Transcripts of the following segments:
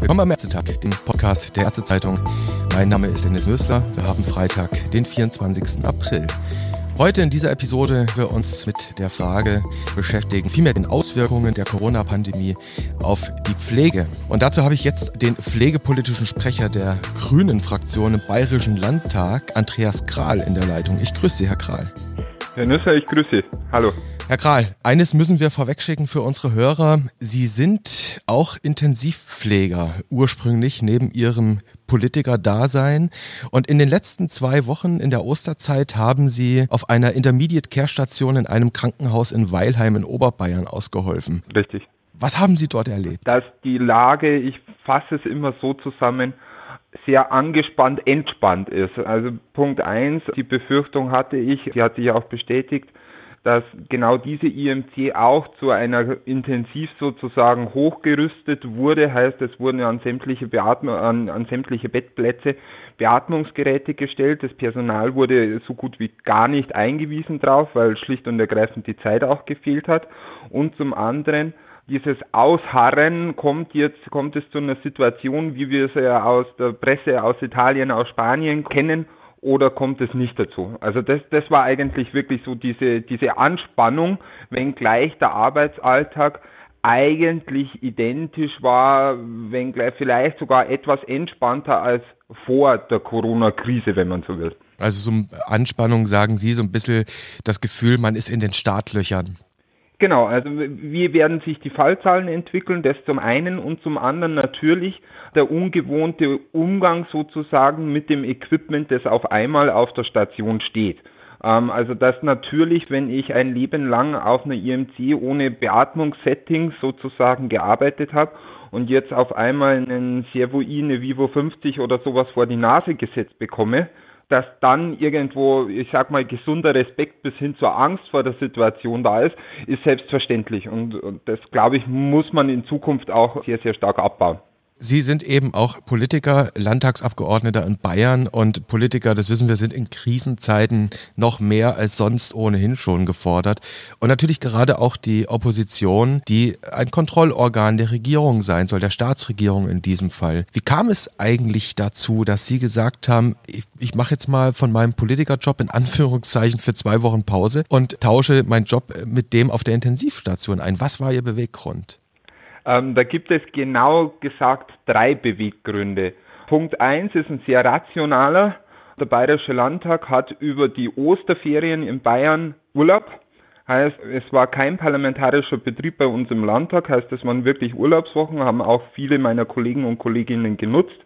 Willkommen am Ärztetag, dem Podcast der Ärztezeitung. Mein Name ist Dennis Nösler. Wir haben Freitag, den 24. April. Heute in dieser Episode wir uns mit der Frage beschäftigen, vielmehr den Auswirkungen der Corona-Pandemie auf die Pflege. Und dazu habe ich jetzt den pflegepolitischen Sprecher der Grünen-Fraktion im Bayerischen Landtag, Andreas Kral, in der Leitung. Ich grüße Sie, Herr Kral. Herr Nüsser, ich grüße Sie. Hallo. Herr Kral, eines müssen wir vorwegschicken für unsere Hörer. Sie sind auch Intensivpfleger ursprünglich neben Ihrem Politiker-Dasein. Und in den letzten zwei Wochen in der Osterzeit haben Sie auf einer Intermediate Care Station in einem Krankenhaus in Weilheim in Oberbayern ausgeholfen. Richtig. Was haben Sie dort erlebt? Dass die Lage, ich fasse es immer so zusammen, sehr angespannt, entspannt ist. Also Punkt eins, die Befürchtung hatte ich, die hat sich auch bestätigt, dass genau diese IMC auch zu einer intensiv sozusagen hochgerüstet wurde, heißt es wurden an sämtliche Beatmung, an, an sämtliche Bettplätze Beatmungsgeräte gestellt. Das Personal wurde so gut wie gar nicht eingewiesen drauf, weil schlicht und ergreifend die Zeit auch gefehlt hat. Und zum anderen dieses Ausharren kommt jetzt, kommt es zu einer Situation, wie wir es ja aus der Presse aus Italien, aus Spanien kennen, oder kommt es nicht dazu? Also das, das war eigentlich wirklich so diese, diese Anspannung, wenngleich der Arbeitsalltag eigentlich identisch war, wenngleich vielleicht sogar etwas entspannter als vor der Corona-Krise, wenn man so will. Also so Anspannung sagen Sie, so ein bisschen das Gefühl, man ist in den Startlöchern. Genau, also wie werden sich die Fallzahlen entwickeln, das zum einen und zum anderen natürlich der ungewohnte Umgang sozusagen mit dem Equipment, das auf einmal auf der Station steht. Ähm, also dass natürlich, wenn ich ein Leben lang auf einer IMC ohne Beatmungssettings sozusagen gearbeitet habe und jetzt auf einmal einen Servoi, eine Vivo 50 oder sowas vor die Nase gesetzt bekomme, dass dann irgendwo, ich sag mal, gesunder Respekt bis hin zur Angst vor der Situation da ist, ist selbstverständlich. Und, und das, glaube ich, muss man in Zukunft auch sehr, sehr stark abbauen. Sie sind eben auch Politiker, Landtagsabgeordneter in Bayern und Politiker, das wissen wir, sind in Krisenzeiten noch mehr als sonst ohnehin schon gefordert. Und natürlich gerade auch die Opposition, die ein Kontrollorgan der Regierung sein soll, der Staatsregierung in diesem Fall. Wie kam es eigentlich dazu, dass Sie gesagt haben, ich, ich mache jetzt mal von meinem Politikerjob in Anführungszeichen für zwei Wochen Pause und tausche meinen Job mit dem auf der Intensivstation ein? Was war Ihr Beweggrund? Ähm, da gibt es genau gesagt drei Beweggründe. Punkt eins ist ein sehr rationaler. Der Bayerische Landtag hat über die Osterferien in Bayern Urlaub. Heißt, es war kein parlamentarischer Betrieb bei uns im Landtag, heißt, es waren wirklich Urlaubswochen, haben auch viele meiner Kollegen und Kolleginnen genutzt.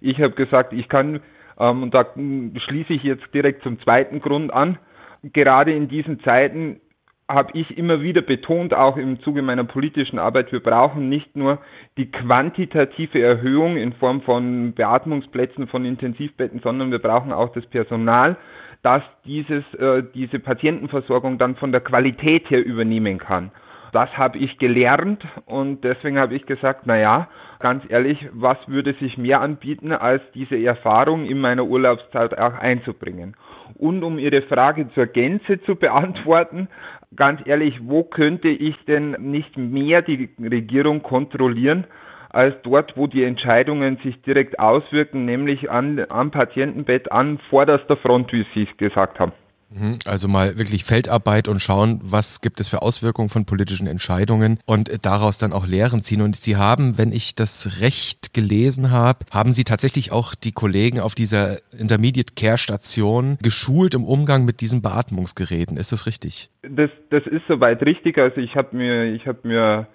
Ich habe gesagt, ich kann, ähm, und da schließe ich jetzt direkt zum zweiten Grund an, gerade in diesen Zeiten habe ich immer wieder betont, auch im Zuge meiner politischen Arbeit, wir brauchen nicht nur die quantitative Erhöhung in Form von Beatmungsplätzen, von Intensivbetten, sondern wir brauchen auch das Personal, das dieses, äh, diese Patientenversorgung dann von der Qualität her übernehmen kann. Das habe ich gelernt und deswegen habe ich gesagt, na ja, ganz ehrlich, was würde sich mehr anbieten, als diese Erfahrung in meiner Urlaubszeit auch einzubringen? Und um Ihre Frage zur Gänze zu beantworten, ganz ehrlich, wo könnte ich denn nicht mehr die Regierung kontrollieren, als dort, wo die Entscheidungen sich direkt auswirken, nämlich an, am Patientenbett an vorderster Front, wie Sie es gesagt haben. Mhm. Also mal wirklich Feldarbeit und schauen, was gibt es für Auswirkungen von politischen Entscheidungen und daraus dann auch Lehren ziehen. Und Sie haben, wenn ich das recht gelesen habe, haben Sie tatsächlich auch die Kollegen auf dieser Intermediate Care Station geschult im Umgang mit diesen Beatmungsgeräten. Ist das richtig? Das, das ist soweit richtig. Also ich habe mir, ich habe mir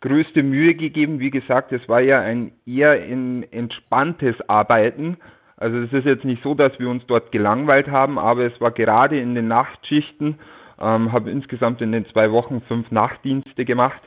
größte Mühe gegeben. Wie gesagt, es war ja ein eher ein entspanntes Arbeiten also es ist jetzt nicht so, dass wir uns dort gelangweilt haben, aber es war gerade in den Nachtschichten, ähm, habe insgesamt in den zwei Wochen fünf Nachtdienste gemacht,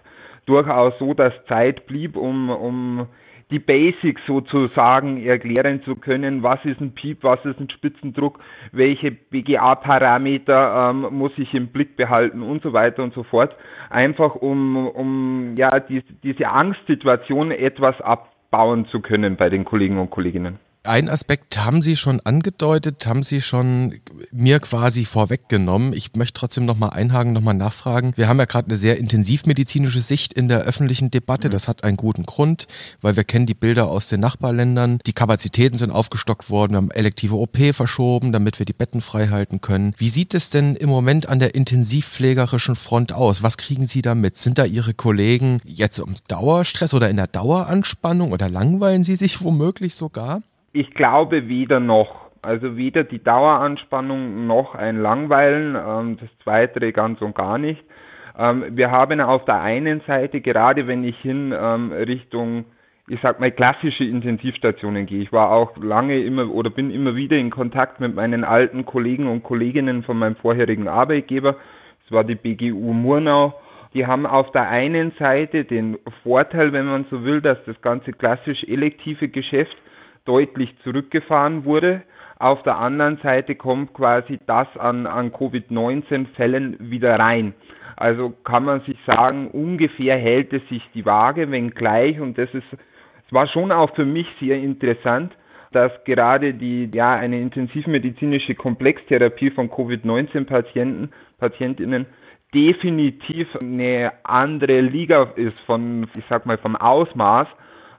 durchaus so, dass Zeit blieb, um, um die Basics sozusagen erklären zu können, was ist ein Piep, was ist ein Spitzendruck, welche BGA-Parameter ähm, muss ich im Blick behalten und so weiter und so fort. Einfach um, um ja die, diese Angstsituation etwas abbauen zu können bei den Kollegen und Kolleginnen. Ein Aspekt haben Sie schon angedeutet, haben Sie schon mir quasi vorweggenommen. Ich möchte trotzdem nochmal einhaken, nochmal nachfragen. Wir haben ja gerade eine sehr intensivmedizinische Sicht in der öffentlichen Debatte. Das hat einen guten Grund, weil wir kennen die Bilder aus den Nachbarländern. Die Kapazitäten sind aufgestockt worden, wir haben elektive OP verschoben, damit wir die Betten frei halten können. Wie sieht es denn im Moment an der intensivpflegerischen Front aus? Was kriegen Sie da mit? Sind da Ihre Kollegen jetzt im Dauerstress oder in der Daueranspannung oder langweilen Sie sich womöglich sogar? Ich glaube weder noch. Also weder die Daueranspannung noch ein Langweilen, ähm, das zweite ganz und gar nicht. Ähm, wir haben auf der einen Seite, gerade wenn ich hin ähm, Richtung, ich sag mal, klassische Intensivstationen gehe, ich war auch lange immer oder bin immer wieder in Kontakt mit meinen alten Kollegen und Kolleginnen von meinem vorherigen Arbeitgeber. Das war die BGU Murnau. Die haben auf der einen Seite den Vorteil, wenn man so will, dass das ganze klassisch elektive Geschäft deutlich zurückgefahren wurde. Auf der anderen Seite kommt quasi das an, an Covid-19-Fällen wieder rein. Also kann man sich sagen, ungefähr hält es sich die Waage, wenngleich, und das ist, es war schon auch für mich sehr interessant, dass gerade die, ja, eine intensivmedizinische Komplextherapie von Covid-19-Patienten, Patientinnen definitiv eine andere Liga ist von, ich sag mal, vom Ausmaß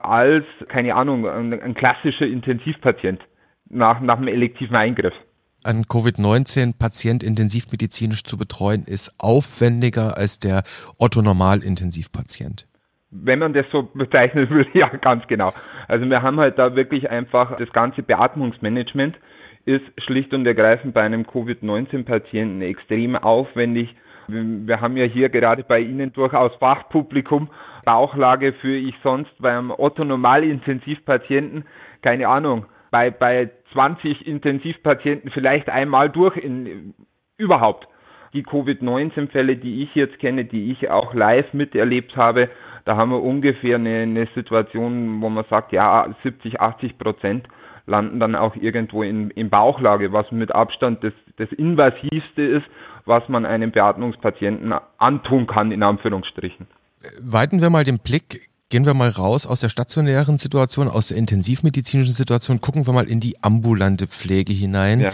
als, keine Ahnung, ein, ein klassischer Intensivpatient nach, nach einem elektiven Eingriff Ein Covid-19-Patient intensivmedizinisch zu betreuen, ist aufwendiger als der Otto-Normal-Intensivpatient. Wenn man das so bezeichnen will, ja, ganz genau. Also wir haben halt da wirklich einfach das ganze Beatmungsmanagement ist schlicht und ergreifend bei einem Covid-19-Patienten extrem aufwendig. Wir haben ja hier gerade bei Ihnen durchaus Fachpublikum, Bauchlage für ich sonst beim Otto-Normal-Intensivpatienten, keine Ahnung, bei, bei 20 Intensivpatienten vielleicht einmal durch in, überhaupt. Die Covid-19-Fälle, die ich jetzt kenne, die ich auch live miterlebt habe, da haben wir ungefähr eine, eine Situation, wo man sagt, ja, 70, 80 Prozent landen dann auch irgendwo in, in Bauchlage, was mit Abstand das, das Invasivste ist, was man einem Beatmungspatienten antun kann, in Anführungsstrichen weiten wir mal den Blick Gehen wir mal raus aus der stationären Situation, aus der intensivmedizinischen Situation, gucken wir mal in die ambulante Pflege hinein. Ja.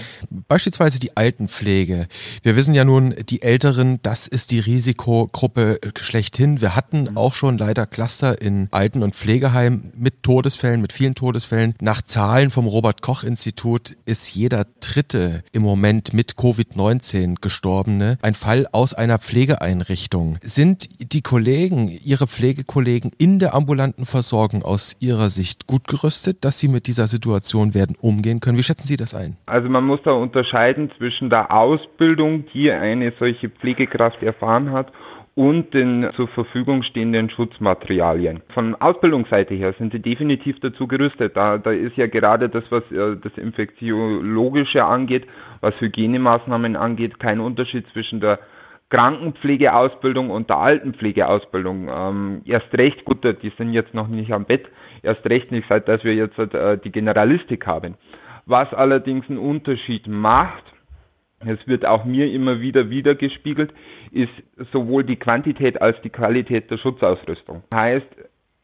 Beispielsweise die Altenpflege. Wir wissen ja nun, die Älteren, das ist die Risikogruppe schlechthin. Wir hatten mhm. auch schon leider Cluster in Alten- und Pflegeheimen mit Todesfällen, mit vielen Todesfällen. Nach Zahlen vom Robert-Koch-Institut ist jeder Dritte im Moment mit Covid-19 Gestorbene ein Fall aus einer Pflegeeinrichtung. Sind die Kollegen, Ihre Pflegekollegen in der ambulanten Versorgung aus Ihrer Sicht gut gerüstet, dass Sie mit dieser Situation werden umgehen können? Wie schätzen Sie das ein? Also man muss da unterscheiden zwischen der Ausbildung, die eine solche Pflegekraft erfahren hat, und den zur Verfügung stehenden Schutzmaterialien. Von Ausbildungsseite her sind sie definitiv dazu gerüstet. Da, da ist ja gerade das, was äh, das Infektiologische angeht, was Hygienemaßnahmen angeht, kein Unterschied zwischen der Krankenpflegeausbildung und der Altenpflegeausbildung. Ähm, erst recht, gut, die sind jetzt noch nicht am Bett, erst recht nicht, seit dass wir jetzt äh, die Generalistik haben. Was allerdings einen Unterschied macht, es wird auch mir immer wieder wiedergespiegelt, ist sowohl die Quantität als die Qualität der Schutzausrüstung. Heißt,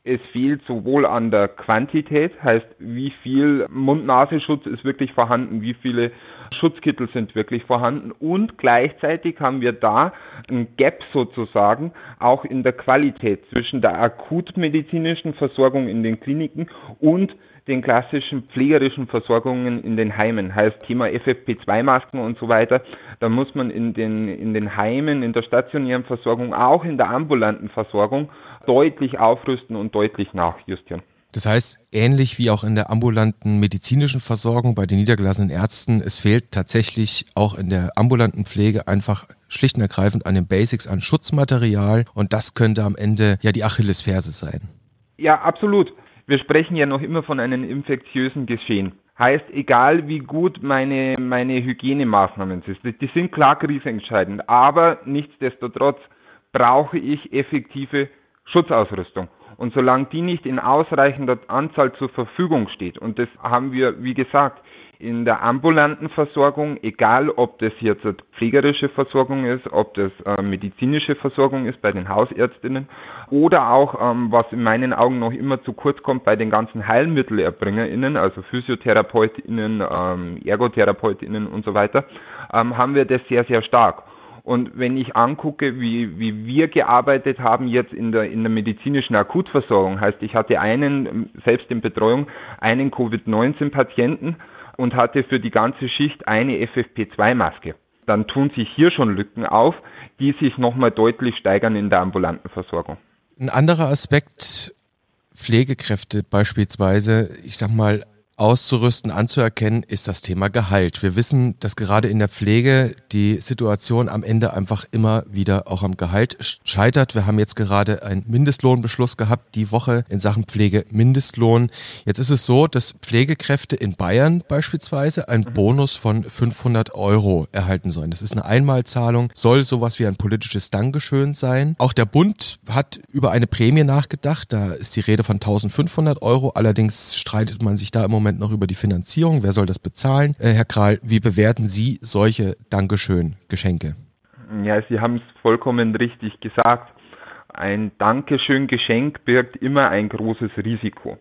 es fehlt sowohl an der Quantität, heißt wie viel Mund-Nasenschutz ist wirklich vorhanden, wie viele Schutzkittel sind wirklich vorhanden und gleichzeitig haben wir da ein Gap sozusagen auch in der Qualität zwischen der akutmedizinischen Versorgung in den Kliniken und den klassischen pflegerischen Versorgungen in den Heimen, heißt Thema FFP2-Masken und so weiter. Da muss man in den, in den Heimen, in der stationären Versorgung, auch in der ambulanten Versorgung deutlich aufrüsten und deutlich nachjustieren. Das heißt, ähnlich wie auch in der ambulanten medizinischen Versorgung bei den niedergelassenen Ärzten, es fehlt tatsächlich auch in der ambulanten Pflege einfach schlicht und ergreifend an den Basics an Schutzmaterial und das könnte am Ende ja die Achillesferse sein. Ja, absolut. Wir sprechen ja noch immer von einem infektiösen Geschehen. Heißt, egal wie gut meine, meine Hygienemaßnahmen sind, die sind klar krisenentscheidend, aber nichtsdestotrotz brauche ich effektive Schutzausrüstung. Und solange die nicht in ausreichender Anzahl zur Verfügung steht, und das haben wir, wie gesagt, in der ambulanten Versorgung, egal ob das jetzt pflegerische Versorgung ist, ob das äh, medizinische Versorgung ist bei den Hausärztinnen oder auch, ähm, was in meinen Augen noch immer zu kurz kommt, bei den ganzen HeilmittelerbringerInnen, also PhysiotherapeutInnen, ähm, ErgotherapeutInnen und so weiter, ähm, haben wir das sehr, sehr stark. Und wenn ich angucke, wie, wie wir gearbeitet haben jetzt in der, in der medizinischen Akutversorgung, heißt, ich hatte einen, selbst in Betreuung, einen Covid-19-Patienten und hatte für die ganze Schicht eine FFP2-Maske. Dann tun sich hier schon Lücken auf, die sich nochmal deutlich steigern in der ambulanten Versorgung. Ein anderer Aspekt, Pflegekräfte beispielsweise, ich sag mal, auszurüsten, anzuerkennen, ist das Thema Gehalt. Wir wissen, dass gerade in der Pflege die Situation am Ende einfach immer wieder auch am Gehalt scheitert. Wir haben jetzt gerade einen Mindestlohnbeschluss gehabt, die Woche in Sachen Pflege Mindestlohn. Jetzt ist es so, dass Pflegekräfte in Bayern beispielsweise einen mhm. Bonus von 500 Euro erhalten sollen. Das ist eine Einmalzahlung, soll sowas wie ein politisches Dankeschön sein. Auch der Bund hat über eine Prämie nachgedacht. Da ist die Rede von 1500 Euro. Allerdings streitet man sich da im Moment Moment noch über die Finanzierung. Wer soll das bezahlen? Äh, Herr Kral, wie bewerten Sie solche Dankeschön-Geschenke? Ja, Sie haben es vollkommen richtig gesagt. Ein Dankeschön-Geschenk birgt immer ein großes Risiko.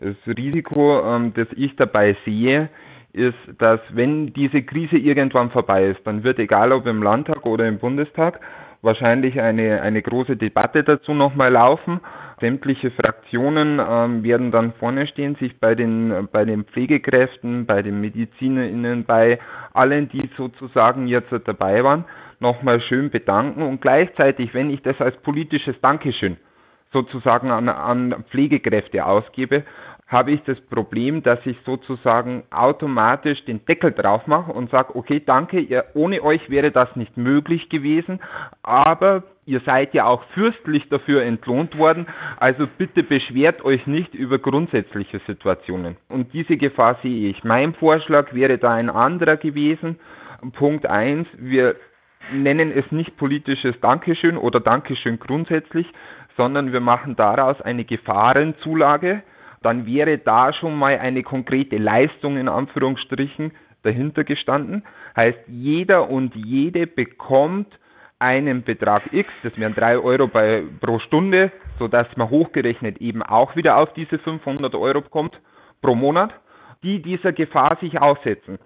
Das Risiko, ähm, das ich dabei sehe, ist, dass wenn diese Krise irgendwann vorbei ist, dann wird egal ob im Landtag oder im Bundestag wahrscheinlich eine, eine große Debatte dazu nochmal laufen sämtliche Fraktionen ähm, werden dann vorne stehen, sich bei den, bei den Pflegekräften, bei den MedizinerInnen, bei allen, die sozusagen jetzt dabei waren, nochmal schön bedanken. Und gleichzeitig, wenn ich das als politisches Dankeschön sozusagen an, an Pflegekräfte ausgebe, habe ich das Problem, dass ich sozusagen automatisch den Deckel drauf mache und sage, okay, danke, ihr, ohne euch wäre das nicht möglich gewesen, aber ihr seid ja auch fürstlich dafür entlohnt worden, also bitte beschwert euch nicht über grundsätzliche Situationen. Und diese Gefahr sehe ich. Mein Vorschlag wäre da ein anderer gewesen. Punkt eins: wir nennen es nicht politisches Dankeschön oder Dankeschön grundsätzlich, sondern wir machen daraus eine Gefahrenzulage dann wäre da schon mal eine konkrete Leistung in Anführungsstrichen dahinter gestanden. Heißt, jeder und jede bekommt einen Betrag X, das wären drei Euro bei, pro Stunde, sodass man hochgerechnet eben auch wieder auf diese 500 Euro kommt pro Monat, die dieser Gefahr sich aussetzen.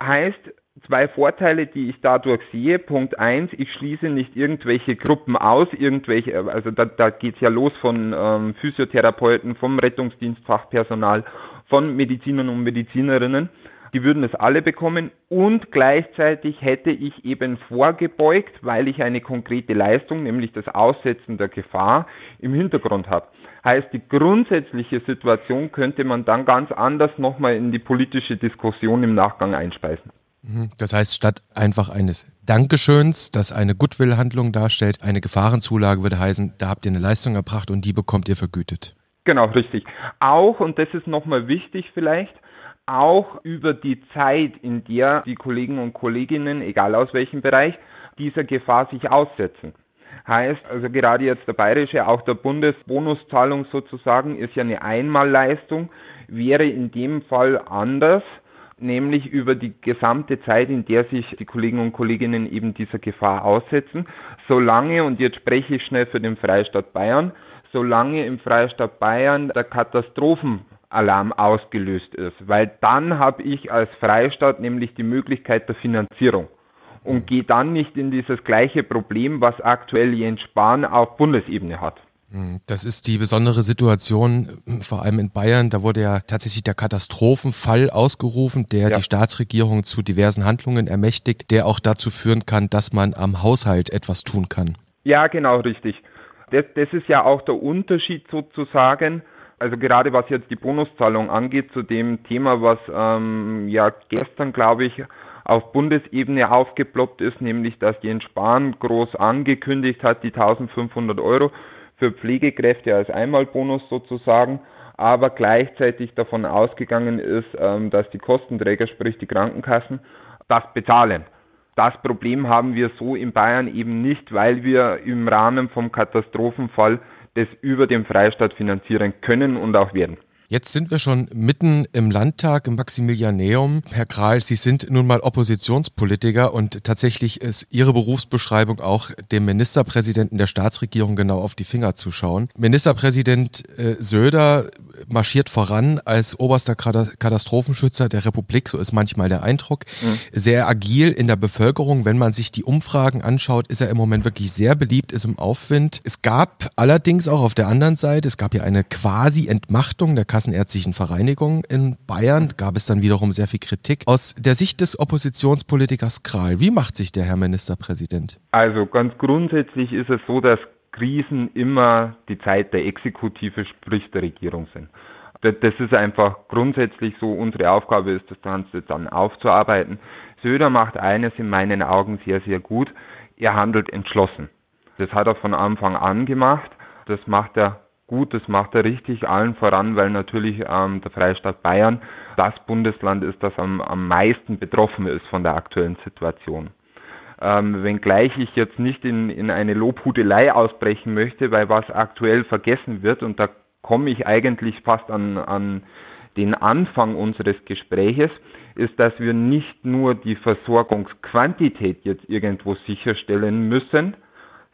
Heißt, zwei Vorteile, die ich dadurch sehe. Punkt eins, ich schließe nicht irgendwelche Gruppen aus, irgendwelche, also da, da geht's ja los von ähm, Physiotherapeuten, vom Rettungsdienstfachpersonal, von Medizinern und Medizinerinnen. Die würden es alle bekommen und gleichzeitig hätte ich eben vorgebeugt, weil ich eine konkrete Leistung, nämlich das Aussetzen der Gefahr, im Hintergrund habe. Heißt, die grundsätzliche Situation könnte man dann ganz anders nochmal in die politische Diskussion im Nachgang einspeisen. Mhm. Das heißt, statt einfach eines Dankeschöns, das eine Goodwill-Handlung darstellt, eine Gefahrenzulage würde heißen, da habt ihr eine Leistung erbracht und die bekommt ihr vergütet. Genau, richtig. Auch, und das ist nochmal wichtig vielleicht, auch über die Zeit, in der die Kollegen und Kolleginnen, egal aus welchem Bereich, dieser Gefahr sich aussetzen. Heißt, also gerade jetzt der bayerische, auch der Bundesbonuszahlung sozusagen, ist ja eine Einmalleistung, wäre in dem Fall anders, nämlich über die gesamte Zeit, in der sich die Kollegen und Kolleginnen eben dieser Gefahr aussetzen, solange, und jetzt spreche ich schnell für den Freistaat Bayern, solange im Freistaat Bayern der Katastrophenalarm ausgelöst ist, weil dann habe ich als Freistaat nämlich die Möglichkeit der Finanzierung und gehe dann nicht in dieses gleiche Problem, was aktuell Jens Spahn auf Bundesebene hat. Hm, das ist die besondere Situation, vor allem in Bayern. Da wurde ja tatsächlich der Katastrophenfall ausgerufen, der ja. die Staatsregierung zu diversen Handlungen ermächtigt, der auch dazu führen kann, dass man am Haushalt etwas tun kann. Ja, genau, richtig. Das, das ist ja auch der Unterschied sozusagen. Also gerade was jetzt die Bonuszahlung angeht, zu dem Thema, was ähm, ja gestern, glaube ich, auf Bundesebene aufgeploppt ist, nämlich dass Jens Spahn groß angekündigt hat, die 1500 Euro für Pflegekräfte als Einmalbonus sozusagen, aber gleichzeitig davon ausgegangen ist, ähm, dass die Kostenträger, sprich die Krankenkassen, das bezahlen. Das Problem haben wir so in Bayern eben nicht, weil wir im Rahmen vom Katastrophenfall das über den Freistaat finanzieren können und auch werden. Jetzt sind wir schon mitten im Landtag, im Maximilianeum. Herr Kral, Sie sind nun mal Oppositionspolitiker und tatsächlich ist Ihre Berufsbeschreibung auch dem Ministerpräsidenten der Staatsregierung genau auf die Finger zu schauen. Ministerpräsident äh, Söder marschiert voran als oberster Katastrophenschützer der Republik, so ist manchmal der Eindruck. Mhm. Sehr agil in der Bevölkerung. Wenn man sich die Umfragen anschaut, ist er im Moment wirklich sehr beliebt, ist im Aufwind. Es gab allerdings auch auf der anderen Seite, es gab ja eine quasi Entmachtung der Kassenärztlichen Vereinigung in Bayern, gab es dann wiederum sehr viel Kritik. Aus der Sicht des Oppositionspolitikers Kral, wie macht sich der Herr Ministerpräsident? Also ganz grundsätzlich ist es so, dass Krisen immer die Zeit der Exekutive, sprich der Regierung sind. Das ist einfach grundsätzlich so. Unsere Aufgabe ist, das Ganze dann aufzuarbeiten. Söder macht eines in meinen Augen sehr, sehr gut. Er handelt entschlossen. Das hat er von Anfang an gemacht. Das macht er gut, das macht er richtig, allen voran, weil natürlich ähm, der Freistaat Bayern das Bundesland ist, das am, am meisten betroffen ist von der aktuellen Situation. Ähm, wenngleich ich jetzt nicht in, in eine Lobhudelei ausbrechen möchte, weil was aktuell vergessen wird, und da komme ich eigentlich fast an, an den Anfang unseres Gespräches, ist, dass wir nicht nur die Versorgungsquantität jetzt irgendwo sicherstellen müssen,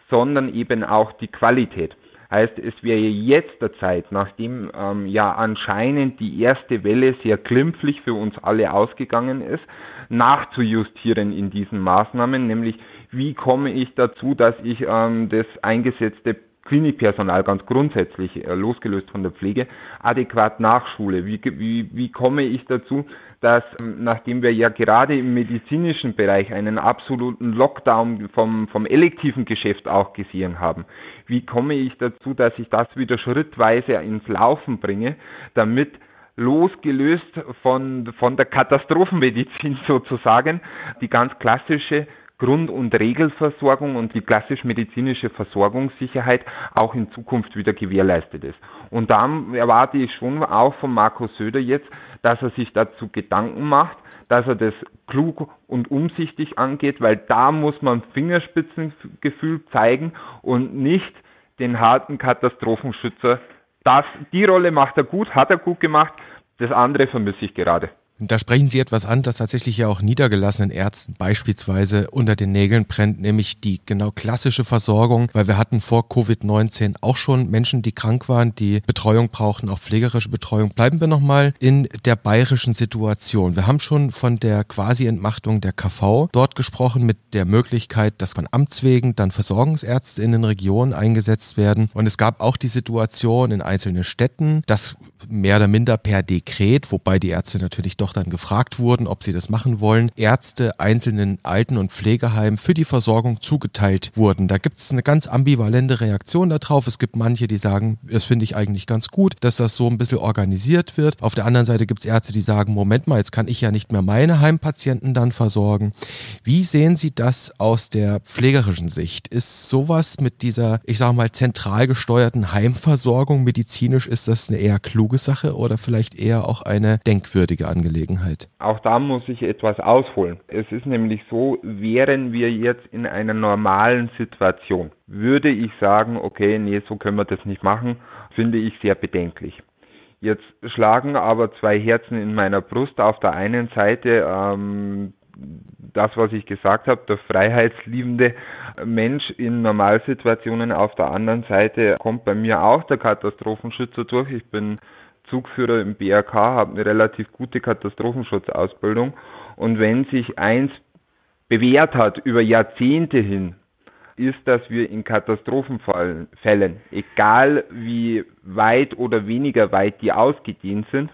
sondern eben auch die Qualität. Heißt, es wäre jetzt der Zeit, nachdem ähm, ja anscheinend die erste Welle sehr glimpflich für uns alle ausgegangen ist, nachzujustieren in diesen Maßnahmen, nämlich wie komme ich dazu, dass ich ähm, das eingesetzte Klinikpersonal ganz grundsätzlich, äh, losgelöst von der Pflege, adäquat nachschule? Wie, wie, wie komme ich dazu, dass ähm, nachdem wir ja gerade im medizinischen Bereich einen absoluten Lockdown vom, vom elektiven Geschäft auch gesehen haben, wie komme ich dazu, dass ich das wieder schrittweise ins Laufen bringe, damit losgelöst von, von der Katastrophenmedizin sozusagen die ganz klassische Grund- und Regelversorgung und die klassisch medizinische Versorgungssicherheit auch in Zukunft wieder gewährleistet ist. Und da erwarte ich schon auch von Markus Söder jetzt, dass er sich dazu Gedanken macht, dass er das klug und umsichtig angeht, weil da muss man Fingerspitzengefühl zeigen und nicht den harten Katastrophenschützer. Das, die Rolle macht er gut, hat er gut gemacht. Das andere vermisse ich gerade. Da sprechen Sie etwas an, das tatsächlich ja auch niedergelassenen Ärzten beispielsweise unter den Nägeln brennt, nämlich die genau klassische Versorgung, weil wir hatten vor Covid-19 auch schon Menschen, die krank waren, die Betreuung brauchten, auch pflegerische Betreuung. Bleiben wir nochmal in der bayerischen Situation. Wir haben schon von der Quasi-Entmachtung der KV dort gesprochen mit der Möglichkeit, dass von Amts wegen dann Versorgungsärzte in den Regionen eingesetzt werden. Und es gab auch die Situation in einzelnen Städten, dass mehr oder minder per Dekret, wobei die Ärzte natürlich doch dann gefragt wurden, ob sie das machen wollen, Ärzte einzelnen Alten- und Pflegeheimen für die Versorgung zugeteilt wurden. Da gibt es eine ganz ambivalente Reaktion darauf. Es gibt manche, die sagen, das finde ich eigentlich ganz gut, dass das so ein bisschen organisiert wird. Auf der anderen Seite gibt es Ärzte, die sagen, Moment mal, jetzt kann ich ja nicht mehr meine Heimpatienten dann versorgen. Wie sehen Sie das aus der pflegerischen Sicht? Ist sowas mit dieser, ich sage mal, zentral gesteuerten Heimversorgung medizinisch, ist das eine eher kluge Sache oder vielleicht eher auch eine denkwürdige Angelegenheit? Auch da muss ich etwas ausholen. Es ist nämlich so, wären wir jetzt in einer normalen Situation, würde ich sagen, okay, nee, so können wir das nicht machen, finde ich sehr bedenklich. Jetzt schlagen aber zwei Herzen in meiner Brust. Auf der einen Seite ähm, das, was ich gesagt habe, der freiheitsliebende Mensch in Normalsituationen. Auf der anderen Seite kommt bei mir auch der Katastrophenschützer durch. Ich bin Zugführer im BRK, habe eine relativ gute Katastrophenschutzausbildung. Und wenn sich eins bewährt hat über Jahrzehnte hin, ist, dass wir in Katastrophenfällen, egal wie weit oder weniger weit die ausgedehnt sind,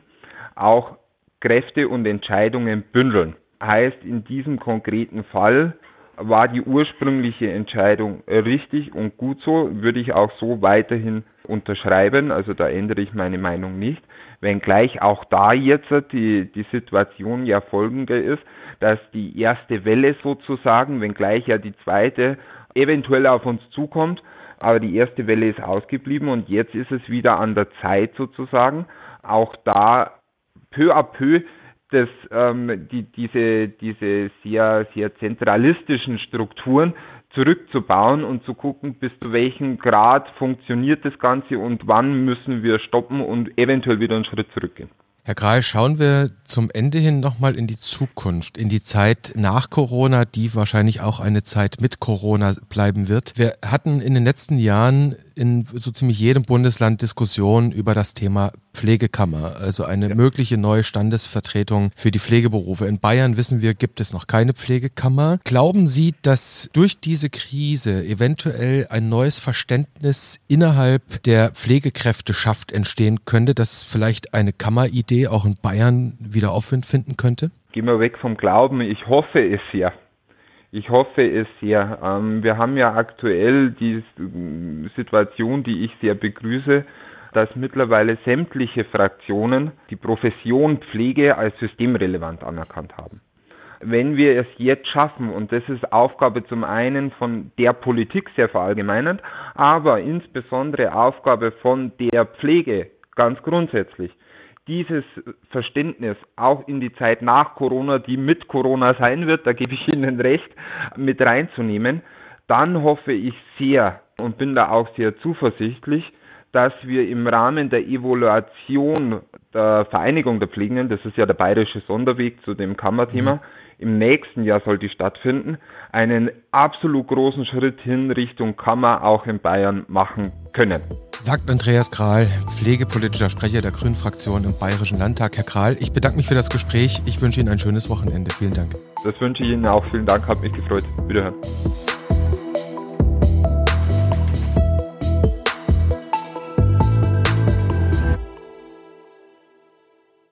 auch Kräfte und Entscheidungen bündeln. Heißt, in diesem konkreten Fall war die ursprüngliche Entscheidung richtig und gut so, würde ich auch so weiterhin unterschreiben, also da ändere ich meine Meinung nicht, wenngleich auch da jetzt die, die Situation ja folgende ist, dass die erste Welle sozusagen, wenngleich ja die zweite eventuell auf uns zukommt, aber die erste Welle ist ausgeblieben und jetzt ist es wieder an der Zeit sozusagen, auch da peu à peu das, ähm, die, diese, diese sehr, sehr zentralistischen Strukturen zurückzubauen und zu gucken, bis zu welchem Grad funktioniert das Ganze und wann müssen wir stoppen und eventuell wieder einen Schritt zurückgehen. Herr Grahl, schauen wir zum Ende hin nochmal in die Zukunft, in die Zeit nach Corona, die wahrscheinlich auch eine Zeit mit Corona bleiben wird. Wir hatten in den letzten Jahren in so ziemlich jedem Bundesland Diskussionen über das Thema Pflegekammer, also eine ja. mögliche neue Standesvertretung für die Pflegeberufe. In Bayern wissen wir, gibt es noch keine Pflegekammer. Glauben Sie, dass durch diese Krise eventuell ein neues Verständnis innerhalb der Pflegekräfteschaft entstehen könnte, dass vielleicht eine Kammeridee auch in Bayern wieder Aufwind finden könnte? Gehen wir weg vom Glauben. Ich hoffe es sehr. Ich hoffe es sehr. Ähm, wir haben ja aktuell die Situation, die ich sehr begrüße, dass mittlerweile sämtliche Fraktionen die Profession Pflege als systemrelevant anerkannt haben. Wenn wir es jetzt schaffen, und das ist Aufgabe zum einen von der Politik sehr verallgemeinert, aber insbesondere Aufgabe von der Pflege ganz grundsätzlich, dieses Verständnis auch in die Zeit nach Corona, die mit Corona sein wird, da gebe ich Ihnen recht, mit reinzunehmen, dann hoffe ich sehr und bin da auch sehr zuversichtlich, dass wir im Rahmen der Evaluation der Vereinigung der Pflegenden, das ist ja der bayerische Sonderweg zu dem Kammerthema, mhm. im nächsten Jahr soll die stattfinden, einen absolut großen Schritt hin Richtung Kammer auch in Bayern machen können. Sagt Andreas Kral, pflegepolitischer Sprecher der Grünen-Fraktion im Bayerischen Landtag. Herr Kral, ich bedanke mich für das Gespräch. Ich wünsche Ihnen ein schönes Wochenende. Vielen Dank. Das wünsche ich Ihnen auch. Vielen Dank, hat mich gefreut. Wiederhören.